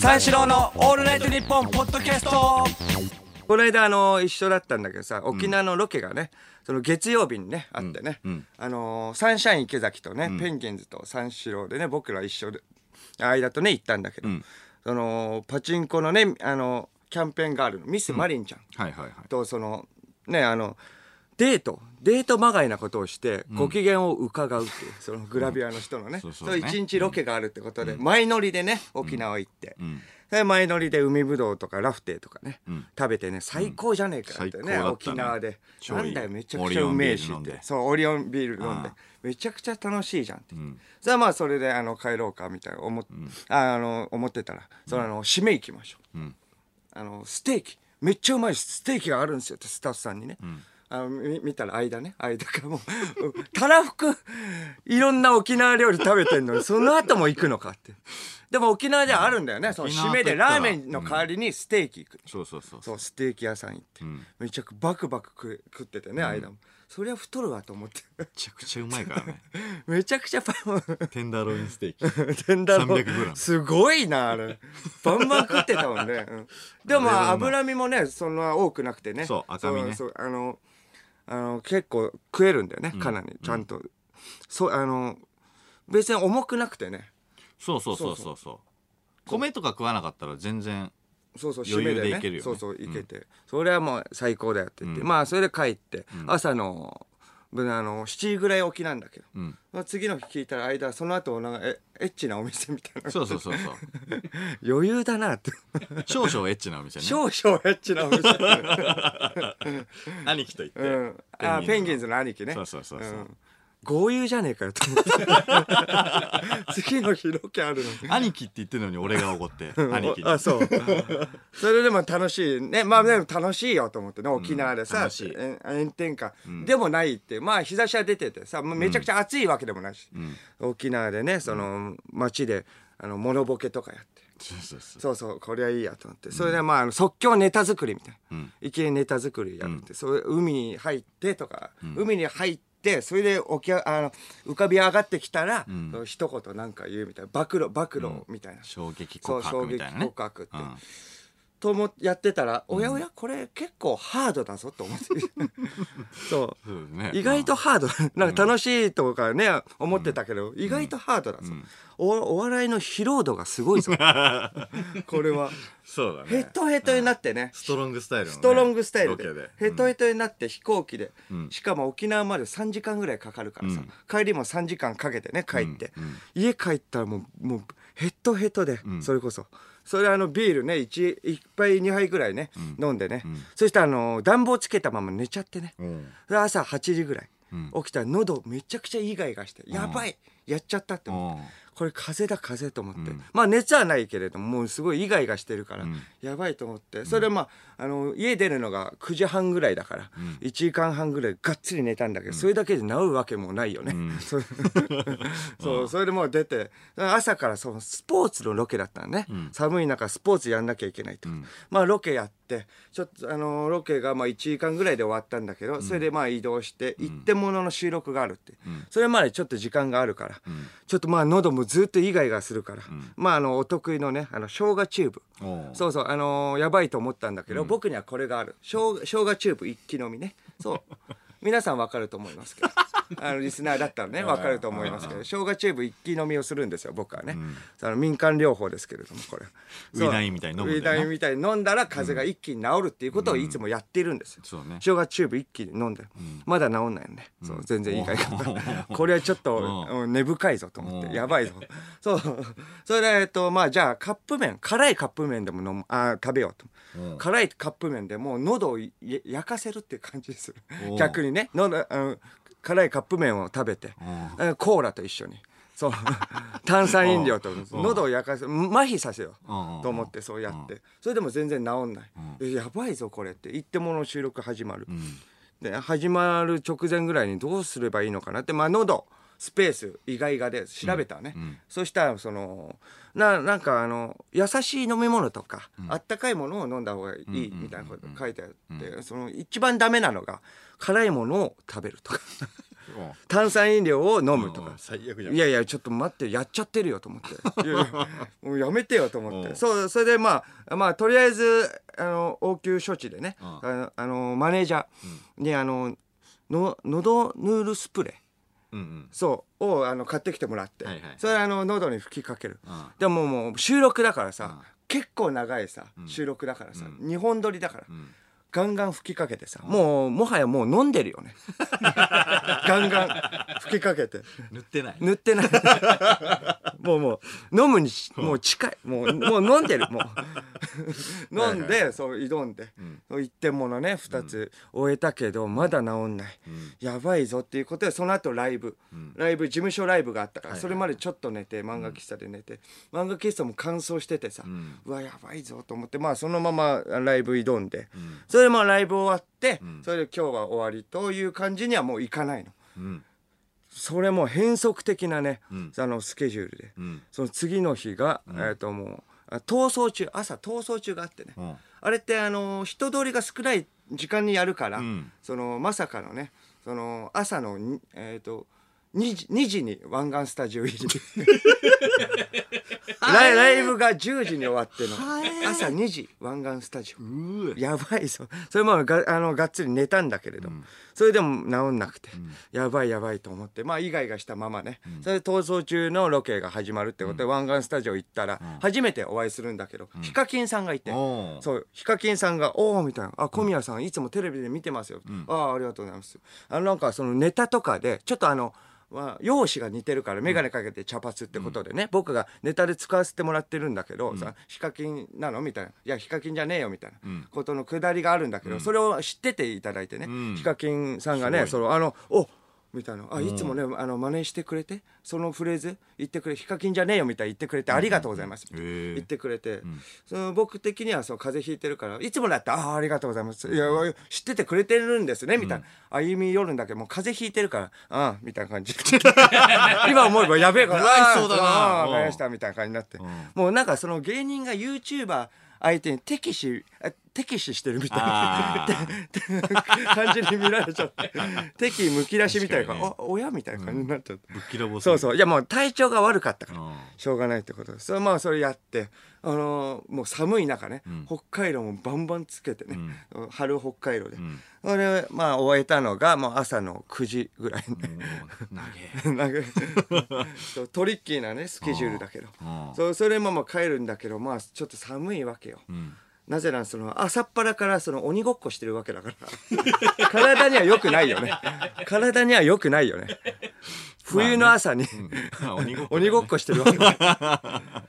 三四郎のオールナイトニッポンポッドキャスト。この間あの一緒だったんだけどさ沖縄のロケがね、その月曜日にねあってね、あのサンシャイン池崎とね、ペンギンズと三四郎でね僕ら一緒で間とね行ったんだけど、そのパチンコのねあのキャンペーンガールのミス・マリンちゃん。はいはいはい。とそのねあのデート。デートまがいなことをしてご機嫌を伺うっていう、そのグラビアの人のね、そうそう日ロケがあるってことで、前乗りでね沖縄行って、で前乗りで海ぶどうとかラフテーとかね、食べてね最高じゃねえかってね、沖縄で。なんだよめちゃくちゃうめえしって。そうオリオンビール飲んで。めちゃくちゃ楽しいじゃんって、それはまあそれであの帰ろうかみたいな思,、ああの思ってたらそのあの締め行きましょう、あのステーキ。めっちゃうまいステーキがあるんですよってスタッフさんにね、あ見たら間ね。間がもう。う んたらふくいろんな沖縄料理食べてんのにその後も行くのかって。でも沖縄ではあるんだよね。その締めでラーメンの代わりにステーキ行く、そうそうそうそう。ステーキ屋さん行って、めちゃくバクバク食食っててね、間もそりゃ太るわと思って。めちゃくちゃうまいからね。めちゃくちゃパンテンダーロインステーキ。テンダー。ロ 300g すごいなあれ。バンバン食ってたもんね、うん。でもまあ脂身もねそんな多くなくてね。そう赤身ね。そうそうあのあの結構食えるんだよねかなりちゃんと、そうあの別に重くなくてね。そうそう。そうそうそう。米とか食わなかったら全然そうそう余裕締めでね。でいけるよね。そうそういけて、それはもう最高だよって言って、まあそれで帰って、朝のぶあの7時ぐらい起きなんだけど、ん。まあ次の日聞いたら間その後なんかえエッチなお店みたいな。そうそうそうそう。余裕だなって。少々エッチなお店ね。少々エッチなお店。兄貴と言って、うん、あペンギンズの兄貴ね。そうそうそうそうん豪遊じゃねえかよと思って。次の日ロケあるの。に兄貴って言ってるのに俺が怒って兄貴に。あそう。それでも楽しいね。まあでも楽しいよと思ってね。沖縄でさ、炎天下、でもないって。まあ日差しは出ててさまあめちゃくちゃ暑いわけでもないし、沖縄でねその街であのモノボケとかやって。そうそうそう。そうそうこれはいいやと思って。それでまあ即興ネタ作りみたいな、いきなりネタ作りやるって、そういう海に入ってとか、海に入ってそれで起きあの浮かび上がってきたら、その一言なんか言うみたいな。暴露暴露みたいな、衝撃告白みたいなね。衝撃告白って。うんともやってたら、おやおやこれ結構ハードだぞと思って。そう。そうね。意外とハード。なんか楽しいとかね思ってたけど、意外とハードだぞ、おお笑いの疲労度がすごいぞ。これは。そうだね。ヘトヘトになってね。ストロングスタイルの、ね、ストロングスタイルで。で。ヘトヘトになって飛行機で、しかも沖縄まで3時間ぐらいかかるからさ、帰りも3時間かけてね帰って、家帰ったらもうもうヘトヘトで、それこそそれあのビールね 1, 1杯2杯ぐらいね、飲んでね、そしたらあの暖房つけたまま寝ちゃってね、朝8時ぐらい、起きたら喉めちゃくちゃイガイガして、やばいやっちゃったって思って、うんこれ風邪だ風邪と思って、まあ熱はないけれどももうすごいイガイガしてるから、やばいと思って。それでまああの家出るのが9時半ぐらいだから、1時間半ぐらいがっつり寝たんだけど、それだけで治るわけもないよね、それ そう それでもう出て朝からそのスポーツのロケだったのね、寒い中スポーツやんなきゃいけないと、まあロケやってちょっとあのロケがまあ1時間ぐらいで終わったんだけど、それでまあ移動して一点物の収録があるって、それまでちょっと時間があるから、ちょっとまあ喉もずっとイガイガするから、まああのお得意のねあの生姜チューブ。そうそうあのーやばいと思ったんだけど、僕にはこれがある。生生姜チューブ一気飲みね。そう。皆さんわかると思いますけどあのリスナーだったらねわかると思いますけど生姜チューブ一気飲みをするんですよ僕はね、その民間療法ですけれどもこれ。ウィダインみたいに飲むんだよなィダインみたいに飲んだら風邪が一気に治るっていうことをいつもやっているんですよ、そうね。生姜チューブ一気に飲んで、まだ治んないよね、そう全然いいかいか これはちょっとうん。根深いぞと思ってやばいぞ。そう。それでえっとまあじゃあカップ麺辛いカップ麺でも飲むあ食べようと、辛いカップ麺でもう喉をや焼かせるっていう感じです逆にね喉あの辛いカップ麺を食べてえコーラと一緒に。そう。炭酸飲料と喉を焼かせ麻痺させよううん。と思ってそうやって。それでも全然治んない、えやばいぞこれって言ってもの収録始まる、で始まる直前ぐらいにどうすればいいのかなってまあ喉スペース意外がで調べたね、そしたらそのななんかあの優しい飲み物とか、あったかいものを飲んだ方がいいみたいなこと書いてあって、その一番ダメなのが辛いものを食べるとか。炭酸飲料を飲むとか。最悪じゃん。いやいやちょっと待ってやっちゃってるよと思って。いやいやもうやめてよと思って。そうそれでまあまあとりあえずあの応急処置でねうん。あのあのマネージャーにあのの喉ヌールスプレーうんうん。そうをあの買ってきてもらって、はいはいそれあの喉に吹きかける、うん。でももう収録だからさ、うん。結構長いさ収録だからさ、日本撮りだから、んガンガン吹きかけてさ、もうもはやもう飲んでるよね。ガンガン吹きかけて。塗ってない。塗ってない。もうもう飲むにしもう近い。もうもう飲んでる。もう。飲んでそう挑んで、そう一点ものね2つ終えたけどまだ治んない、やばいぞっていうことでその後ライブ、ライブ事務所ライブがあったから、それまでちょっと寝て漫画喫茶で寝て、漫画喫茶も乾燥しててさ、うわやばいぞと思ってまあそのままライブ挑んで、それでまあライブ終わって、それで今日は終わりという感じにはもういかないの。うん。それも変則的なね、あのスケジュールで、ん。そその次の日が、えっ、ともうあ逃走中朝逃走中があってね、うん。あれってあの人通りが少ない時間にやるから、ん。そのまさかのねその朝のにえっ、と2時 ,2 時に湾岸スタジオ入り ライライブが10時に終わっての。朝2時湾岸スタジオ。やばいぞ。それもがあのがっつり寝たんだけれど、それでも治んなくて、やばいやばいと思って。まあイガイガしたままね、それで逃走中のロケが始まるってことで、湾岸スタジオ行ったら、初めてお会いするんだけど、ヒカキンさんがいて、そうヒカキンさんが「おお」みたいな「あ小宮さんいつもテレビで見てますよ」ああありがとうございます」あのなんかそのネタとかでちょっとあのまあ、容姿が似てるから眼鏡かけて茶髪ってことでね、僕がネタで使わせてもらってるんだけど、さヒカキンなの？みたいな「いやヒカキンじゃねえよ」みたいな。ことのくだりがあるんだけど、それを知ってていただいてね、ヒカキンさんがねそのあの「おみたいな。あいつもねあの真似してくれてそのフレーズ言ってくれヒカキンじゃねえよみたいに言ってくれてありがとうございます、言ってくれて、その僕的にはそう風邪ひいてるからいつもだったら「ああありがとうございます」いや知っててくれてるんですねみたいな、歩み寄るんだけどもう風邪ひいてるから「ああ」みたいな感じ 今思えばやべえからそうだな。ああかりましたみたいな感じになって、もうなんかその芸人が YouTuber 相手に敵視あ敵視してるみたいな。あ感じ に見られちゃって。敵むき出しみたいな、ね。あ親みたいな感じになっちゃって、うそうそう。いやもう体調が悪かったから、うん。しょうがないってことで。それまあそれやって。あのーもう寒い中ね、北海道もバンバンつけてね、春北海道で、それまあ終えたのがもう朝の9時ぐらいに。ね、も う投げトリッキーなねスケジュールだけど。うん。そうそれもまあ帰るんだけどまあちょっと寒いわけよ、なぜならその朝っぱらからその鬼ごっこしてるわけだから。体には良くないよね。体には良くないよね。冬の朝に、まあ 鬼ごっこだよね。鬼ごっこしてるわけだ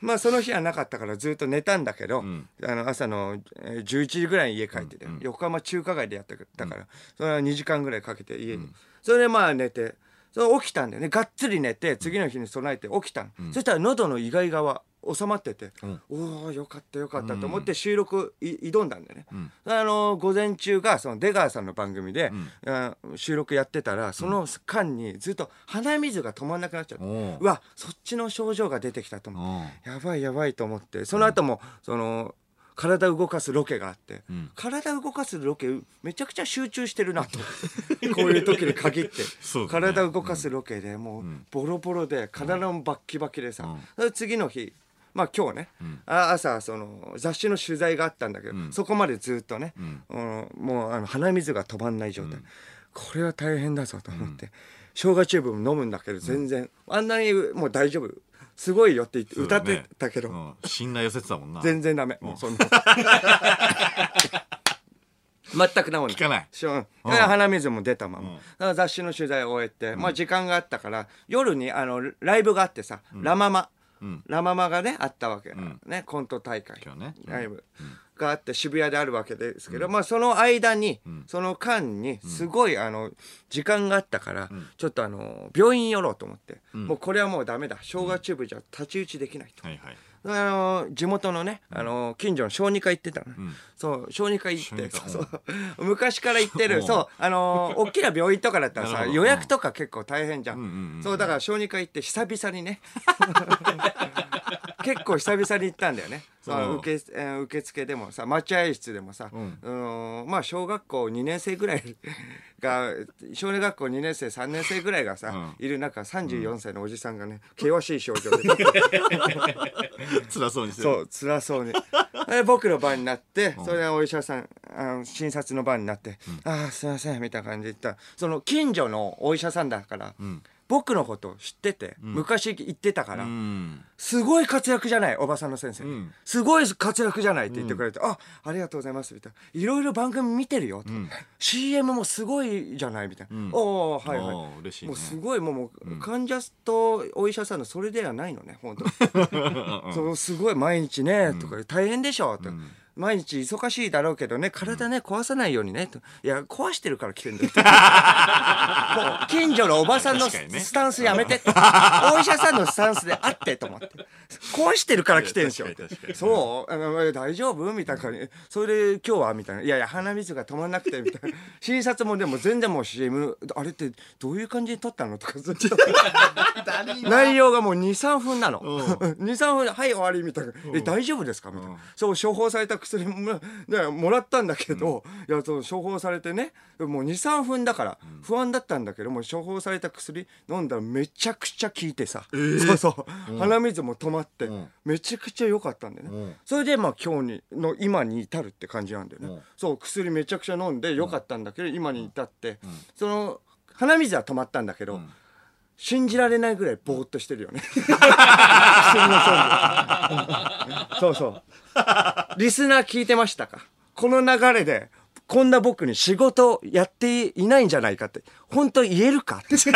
まあその日はなかったからずっと寝たんだけど、あの朝のえー11時ぐらいに家帰ってて、横浜中華街でやってたから、それは2時間ぐらいかけて家に、それでまあ寝てそれ起きたんだよね。がっつり寝て次の日に備えて起きたの、そしたら喉のイガイガは収まってて、おおよかったよかったと思って収録い挑んだんだよね、あの午前中がその出川さんの番組で、あ収録やってたらその間にずっと鼻水が止まんなくなっちゃって、おううわそっちの症状が出てきたと思って、やばいやばいと思ってその後もその体動かすロケがあって、体動かすロケめちゃくちゃ集中してるなと。こういう時に限って、ね。体動かすロケでもうボロボロで体もバッキバキでさ、それで次の日まあ今日ね、あ朝その雑誌の取材があったんだけど、そこまでずっとね、うん。もうあの鼻水が止まんない状態、これは大変だぞと思って、生姜チューブも飲むんだけど全然、あんなにもう大丈夫。すごいよって言って歌ってたけど、うん。信頼寄せてたもんな。全然ダメ、もうそんな。全く治んない。聞かない。しょうん。鼻水も出たまま、だから雑誌の取材を終えて、まあ時間があったから夜にあのライブがあってさ、ラママ、ラママがねあったわけ、ね。コント大会。ね。ライブがあって渋谷であるわけですけど、まあその間に、その間にすごいあの時間があったから、ちょっとあの病院寄ろうと思って、もうこれはもうダメだ。生姜チューブじゃ太刀打ちできないと。はいはいあの地元のね、あの近所の小児科行ってたの、そう小児科行ってそうそう。昔から行ってうん。るそう。あの 大きな病院とかだったらさ予約とか結構大変じゃん、んうんうん。そうだから小児科行って久々にね 結構久々に行ったんだよね。そのうん。受け,、えー受付でもさ待合室でもさ、うん。あのーまあ小学校2年生ぐらいが 少年学校2年生3年生ぐらいがさ、いる中34歳のおじさんがね険しい表情で。辛そうにしそう辛そうに。で僕の番になってそれでお医者さんあの診察の番になって「ああすいません」みたいな感じで言ったらその近所のお医者さんだから、僕のこと知ってて、昔行ってたから、うん。すごい活躍じゃないおばさんの先生、ん。すごい活躍じゃないって言ってくれて、あありがとうございますみたいな。いろいろ番組見てるよと、CM もすごいじゃないみたいな、ん。おおはいはい。嬉しいね。もうすごいもう患者とお医者さんのそれではないのね本当 そうすごい毎日ね、とか大変でしょと、毎日忙しいだろうけどね体ね壊さないようにねと。いや壊してるから来てんだよ。もう近所のおばさんの確かにね。スタンスやめて、お医者さんのスタンスであってと思って。壊してるから来てんすよ。確かに確かに。そう。あの大丈夫？みたいな感じ。それで今日は？みたいな。いやいや鼻水が止まんなくてみたいな。診察もでも全然もう CM あれってどういう感じで撮ったの？とかずっと。内容がもう23分なの。23分で「はい終わり」みたいな「え大丈夫ですか?」みたいな。そう処方された薬も,、ね、もらったんだけど、いやそう処方されてねもう23分だから不安だったんだけども処方された薬飲んだらめちゃくちゃ効いてさ、そうそう、鼻水も止まって、ん。めちゃくちゃ良かったんだよね、うん。それでまあ今日にの今に至るって感じなんだよね、うん。そう薬めちゃくちゃ飲んで良かったんだけど、今に至って、その鼻水は止まったんだけど、ん信じられないぐらいぼーっとしてるよね。そうそう。リスナー聞いてましたか？この流れで、こんな僕に仕事やっていないんじゃないかって、本当言えるか？って。仕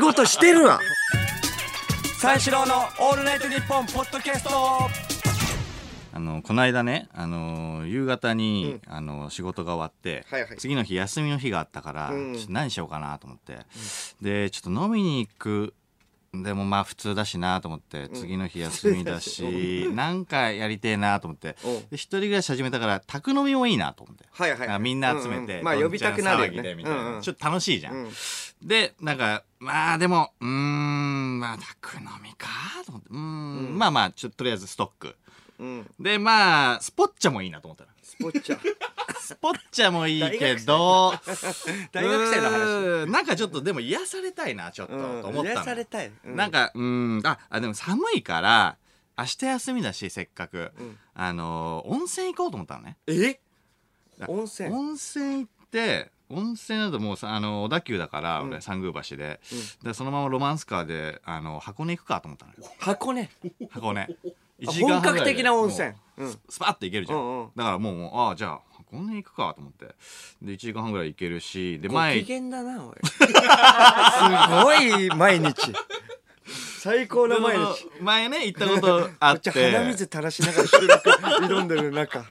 事してるわ三四郎のオールナイトニッポンポッドキャストあのこの間ね、あの夕方に、あの仕事が終わって、はいはい。次の日休みの日があったから、何しようかなと思って、でちょっと飲みに行く。でもまあ普通だしなと思って、次の日休みだし なんかやりてえなと思って。うん。で一人暮らし始めたから宅飲みもいいなと思って。はいはいあみんな集めて、まあ呼びたくなるよね。みたいな、ちょっと楽しいじゃん、うん。でなんかまあでもうーんまあ宅飲みかと思って。うーん、まあまあちょっととりあえずストックうん。でまあスポッチャもいいなと思ったらスポッチャ。スポッチャもいいけど 大学生の話。うーん。なんかちょっとでも癒されたいなちょっと、うんと思ったの。癒されたい。うなんかうーん。ああでも寒いから明日休みだしせっかく、うん。あのー温泉行こうと思ったのね。え？あ温泉？温泉行って温泉だともうさあの小田急だから、うん。俺三宮橋で,、でそのままロマンスカーであの箱根行くかと思ったのよ。箱根。箱根。あ1半本格的な温泉も。うんう。スパッと行けるじゃん、うんうんだからもうもうああじゃあ箱根行くかと思ってで1時間半ぐらい行けるしでご前。すごい毎日。最高の毎で日。前ね行ったことあっこっち鼻て水垂らしながら収録挑んでる中。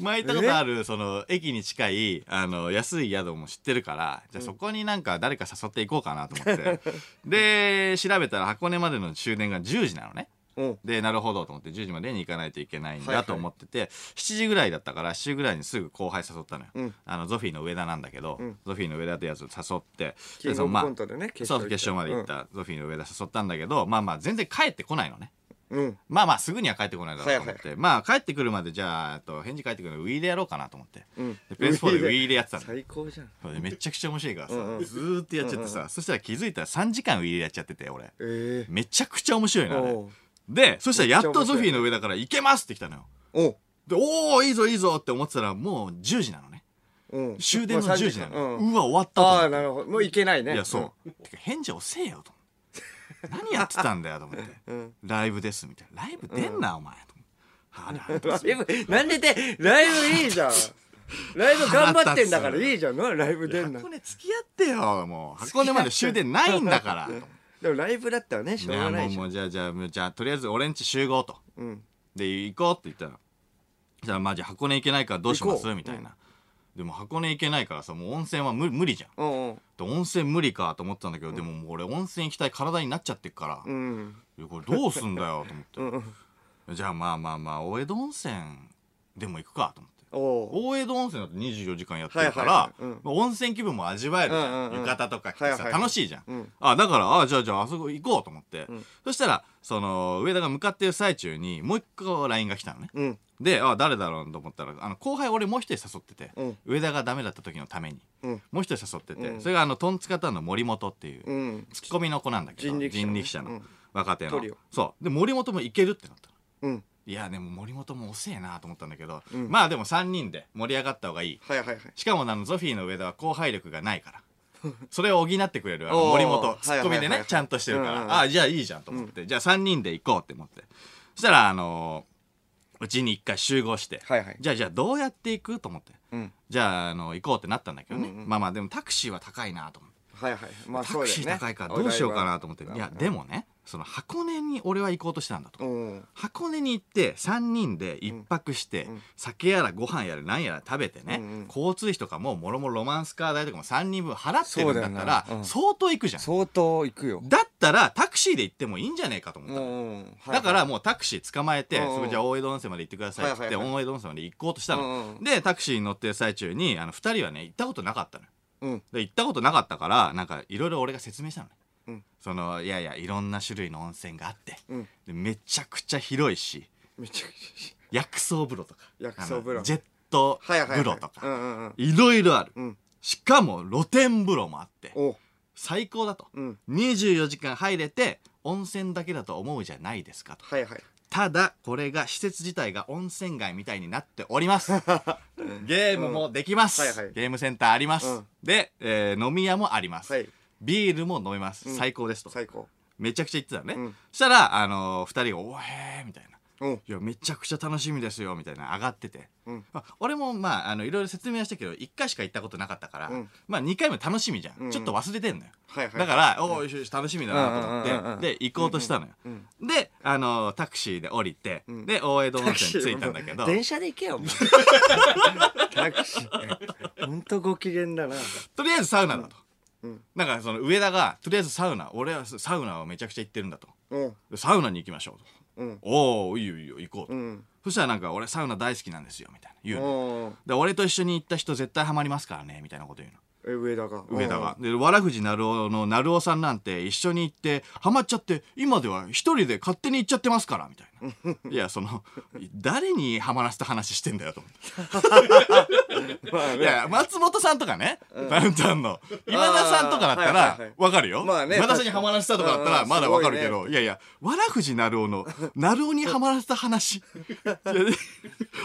前行ったことあるその駅に近いあの安い宿も知ってるからじゃあそこになんか誰か誘っていこうかなと思って で調べたら箱根までの終電が10時なのねうん。でなるほどと思って10時までに行かないといけないんはいはい。だと思ってて、7時ぐらいだったから7時ぐらいにすぐ後輩誘ったのよ、うん。あのゾフィーの上田なんだけど、うん。ゾフィーの上田ってやつを誘ってキングオブそのまあコントでね、そう決勝まで行っ。たゾフィーの上田誘ったんだけどまあまあ全然帰ってこないのね。うん。うんまあまあすぐには帰ってこないだろうと思って、はいまあ帰ってくるまでじゃあと返事帰ってくるのウィーでやろうかなと思って、うん。で PS4 でウィーでやってたの。最高じゃん。めちゃくちゃ面白いからさ、うんうん。ずーっとやっちゃってさ、そしたら気づいたら3時間ウィーでやっちゃってて俺。ええ。めちゃくちゃ面白いのあれでそしたらやっとゾフィーの上だから行けますって来たのよ。お。う。でおおいいぞいいぞって思ってたらもう10時なのね。うん。終電のまあ10時なの、うわ終わったとああ、なるほど。もういけないね。いやそう、てか返事遅えよと思って。何やってたんだよと思って。うん。ライブですみたいな。ライブ出んな、お前はあライブですライブ、なんでで、ライブいいじゃん。ライブ頑張ってんだからいいじゃん。なライブ出んな箱。根付き合ってよもう。箱根まで終電ないんだから でもライブだったらね、しょうがないうじゃ。もうんじゃあじゃあじゃあとりあえず俺んち集合とうん。で行こうって言ったらじゃあまあじゃあ箱根行けないからどうしますみたいな、でも箱根行けないからさもう温泉は無無理じゃんうんうん。で温泉無理かと思ったんだけど、でももう俺温泉行きたい体になっちゃってっから、うん。これどうすんだよと思って、う んうん。じゃあまあまあまあ大江戸温泉でも行くかと思ってお大江戸温泉だって24時間やってるから、はいはいはい。まあ温泉気分も味わえるじゃん、うんうんうん。浴衣とか着てさ、はいはい楽しいじゃん、うん。あだからあじゃあじゃああそこ行こうと思って、ん。そしたらその上田が向かってる最中にもう一個 LINE が来たのね。うん。であ誰だろうと思ったらあの後輩俺もう一人誘ってて、うん。上田がダメだった時のために。うん。もう一人誘ってて、うん。それがあのトンツカタンの森本っていう、うん。ツッコミの子なんだけど人力車の。うん。若手の、そう。で森本も行けるってなったの。うんいやでも森本も遅えなと思ったんだけど、うん。まあでも3人で盛り上がった方がいい。はいはいはい。しかもあのゾフィーの上田は後輩力がないから。それを補ってくれるあのおー森本ツッコミではいはいはいはい。ねちゃんとしてるから、うんうんああじゃあいいじゃんと思って、じゃあ3人で行こうって思って。そしたらあのーうちに一回集合して、はいはい。じゃあじゃあどうやって行くと思って。うん。じゃああの行こうってなったんだけどね、うんうんまあまあでもタクシーは高いなと思って。はいはいまあタそうだよね。クシー高いからどうしようかなと思って、いやでもねその箱根に俺は行こうとしてたんだと、うん。箱根に行って3人で一泊して、うん。酒やらご飯やら何やら食べてね、うんうん。交通費とかももろもろロマンスカー代とかも3人分払ってるんだったらそうん。相当行くじゃん、相当行くよ。だったらタクシーで行ってもいいんじゃねえかと思ったの、うんだからもうタクシー捕まえて、そこじゃあ大江戸温泉まで行ってくださいって言って、はいはいはい。大江戸温泉まで行こうとしたの、でタクシーに乗ってる最中にあの2人はね行ったことなかったのよ。うん。で行ったことなかったからなんかいろいろ俺が説明したのね、うんそのいやいやいろんな種類の温泉があって。うん。でめちゃくちゃ広いし。めちゃくち薬草風呂とか。薬草風呂。あのジェットゃはいはいはい。風呂とか、うんうんうん。いろいろある。うん。しかも露天風呂もあって。お最高だと。うん。24時間入れて温泉だけだと思うじゃないですかと。はいはい。ただこれが施設自体が温泉街みたいになっております。ゲームもできます、うん。はいはい。ゲームセンターあります、うん。で、えー飲み屋もあります、はいビールも飲めます、うん。最高ですと。最高。めちゃくちゃ言ってたのね、うん。そしたらあのー、2人が「おへーみたいな。うん。いやめちゃくちゃ楽しみですよみたいな上がってて、うん。まあ、俺もまああのいろいろ説明はしたけど1回しか行ったことなかったから、うん。まあ2回目楽しみじゃん、うん。ちょっと忘れてんのよ、はいはい。だから、おおよしよし楽しみだなと思って、うんうんうんうん。で行こうとしたのよ、うんであのタクシーで降りて、うん。で大江戸温泉着いたんだけど。電車で行けよ タクシー。ほんとご機嫌だな。とりあえずサウナだと、うん。なんかその上田がとりあえずサウナ俺はサウナをめちゃくちゃ行ってるんだと。うん。でサウナに行きましょうと。うん。おおいいよいいよ行こうと、うん。そしたらなんか俺サウナ大好きなんですよみたいな言うの。おで俺と一緒に行った人絶対ハマりますからねみたいなこと言うのえ上田が。上田が。でわらふじなるおのなるおさんなんて一緒に行ってハマっちゃって今では一人で勝手に行っちゃってますからみたいな。いやその誰にハマらせた話してんだよと思って。まあね。いや松本さんとかねダウンタウンの今田さんとかだったらわかるよ。まあね今田さんにハマらせたとかだったらうんまだわかるけすどいやいやわらふじなるおのなるおにハマらせた話。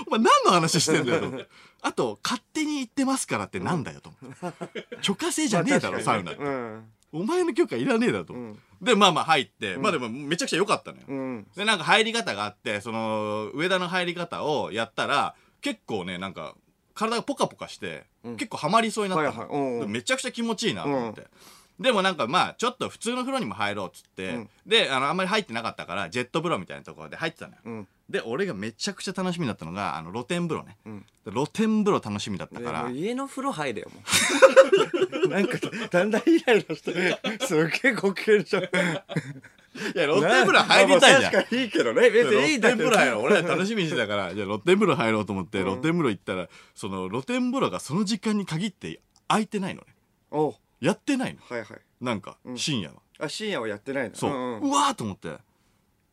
お前何の話してんだよと思ってあと勝手に行ってますからってなんだよと思って許可制じゃねえだろサウナって。うん。お前の許可いらねえだろとでまあまあ入って、まあでもめちゃくちゃ良かったのよ、うん。でなんか入り方があってその上田の入り方をやったら結構ねなんか体がポカポカして、うん。結構ハマりそうになっためちゃくちゃ気持ちいいなと思って、でもなんかまあちょっと普通の風呂にも入ろうっつって、うん。であのあんまり入ってなかったからジェット風呂みたいなところで入ってたのよ、うんで俺がめちゃくちゃ楽しみだったのがあの露天風呂ね、うん。で露天風呂楽しみだったでから。家の風呂入れよもう。なんかだんだんイライラしてすっげえご機嫌じゃん。いや露天風呂入りたいじゃん。まあ確かにいいけどね。別にいいんだ露天風呂入ろう。俺ら楽しみにしてたから。じゃあ露天風呂入ろうと思って、露天風呂行ったらその露天風呂がその時間に限って空いてないのね。おう。やってないの。はいはい。なんかうん。深夜は、あ深夜はやってないの。そう、んうん。わーと思って。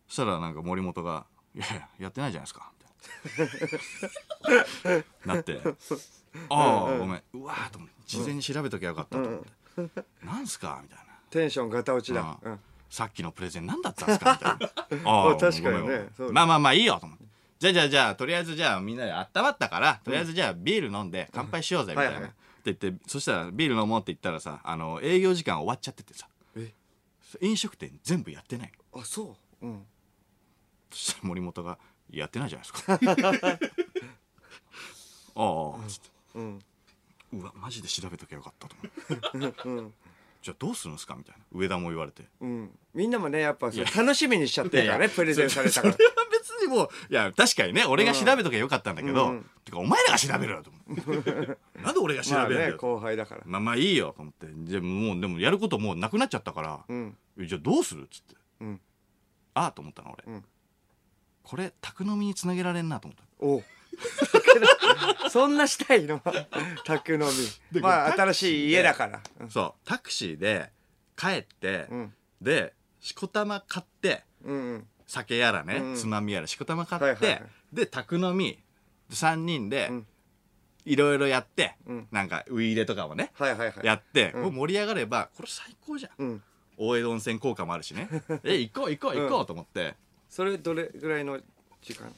そしたらなんか森本が「いやいややってないじゃないですか」みたいな。なって「ああ、ごめん。うわーと思って事前に調べときゃよかったと思って「なんすか?」みたいな。テンションガタ落ちだ。ううん。さっきのプレゼン何だったんですか？みたいな。ああ確かにね。まあまあまあいいよと思って。じゃあじゃあじゃあとりあえずじゃあみんなで温まったからとりあえずじゃあビール飲んで乾杯しようぜみたいな、って言ってそしたらビール飲もうって言ったらさあの営業時間終わっちゃっててさ。え？飲食店全部やってないの。あそう。うんそしたら森本が「やってないじゃないですか」ああつって。うん。うわマジで調べときゃよかったと思ってう。ん じゃあどうするんですかみたいな。上田も言われて。うん。みんなもねやっぱそういや。楽しみにしちゃってるからいやいやねプレゼンされたから。それは別にもういや確かにね俺が調べときゃよかったんだけど、うん。てかお前らが調べろよと思って。なんで俺が調まあべるんだよ、ね後輩だから。まあまあいいよと思って。でももうでもやることもうなくなっちゃったから、うん。えじゃあどうする？っつって。うん。ああと思ったの俺、うんこれ宅飲みにつなげられんなと思った。お。そんなしたいの？宅飲み。でまあ新しい家だから。うん。そうタクシーで帰って、うん。でしこたま買ってうんうん。酒やらね、うんつまみやらしこたま買って、はいはいはい。で宅飲み3人でうん。いろいろやって、うん。なんかウイイレとかもね、はいはいはい。やって、うん。盛り上がればこれ最高じゃん。うん。大江戸温泉効果もあるしね。え行こう行こう行こうと思ってそれどれぐらいの時間？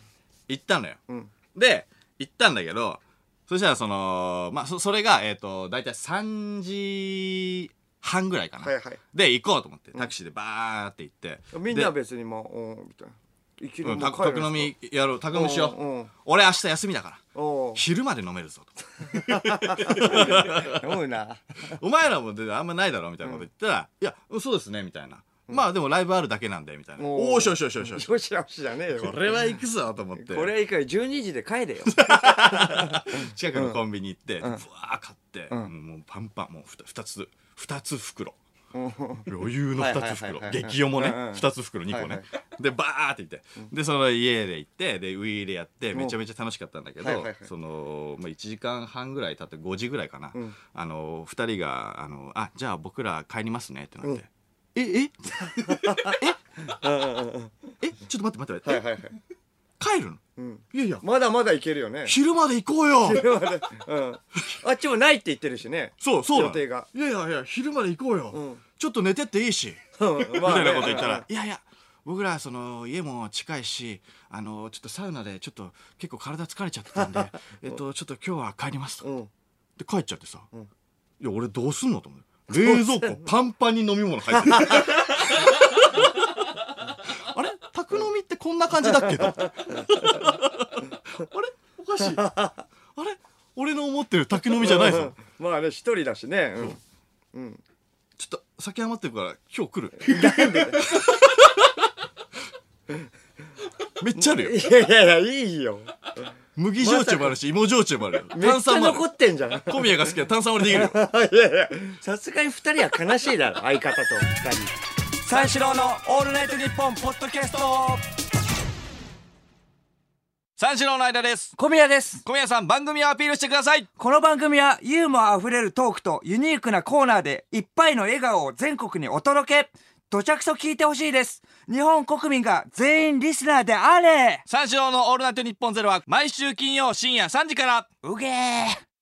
行ったのよ。うん。で行ったんだけどそしたらそのまあそそれがえっ、と大体3時半ぐらいかな、はいはい。で行こうと思ってタクシーでバーって行って、みんなは別にもうおーみたいな。生きうん、るも宅飲みやろう宅飲みしよう、うんうん。俺明日休みだから。おー昼まで飲めるぞと。飲むな。お前らもであんまないだろみたいなこと言ったら「いやうんそうですね」みたいな、まあでもライブあるだけなんでみたいな「おー。おおしよしよしよしよしよしよしじゃねえよ。これは行くぞ」と思って。これ以下12時で帰れよ。近くのコンビニ行って、ん。ふわー買って、ん。もうパンパンもう 2, つ2つ袋。うん。余裕の2つはいはい袋はいはい。激重もね、うんうん2つ袋2個ね、はいはい。でバーって行って、でその家で行ってでウィーでやってめちゃめちゃ楽しかったんだけど、はいはいはい。その、まあ、1時間半ぐらい経って5時ぐらいかな、うん。あの2人があの「あじゃあ僕ら帰りますね」ってなって「うんえ？え？うんうんうんえ？ちょっと待って待って待って、はいはいはい。帰るの？うん。いやいや。まだまだいけるよね。昼まで行こうよ。うん。あっちもないって言ってるしね。そうそう予定が。いやいやいや昼まで行こうよ、うん。ちょっと寝てっていいし。うん。みたいなこと言ったら「まいやいや僕らその家も近いしあのちょっとサウナでちょっと結構体疲れちゃってたんで えっとちょっと今日は帰ります」と。あねうん。で帰っちゃってさ「ん。いや俺どうすんの?」と思って冷蔵庫パンパンに飲み物入ってる。あれ？宅飲みってこんな感じだっけと。あれ？おかしい。あれ？俺の思ってる宅飲みじゃないぞ。うん。まあね一人だしね。うん。う。ん。ちょっと酒余ってるから今日来る。めっちゃあるよ。いやいやいやいいよ麦焼酎もあるし芋焼酎もあるよ。めっちゃ炭酸もある。残ってんじゃん。い小宮が好きな炭酸割りできるよ。やいやさすがに二人は悲しいだろ相方と二人。三四郎のオールナイトニッポンポッドキャスト。三四郎の間です。小宮です。小宮さん番組をアピールしてください。この番組はユーモアあふれるトークとユニークなコーナーでいっぱいの笑顔を全国にお届けどちゃくそ聞いてほしいです。日本国民が全員リスナーであれ。三四郎のオールナイトニッポンゼロは毎週金曜深夜3時から。うげー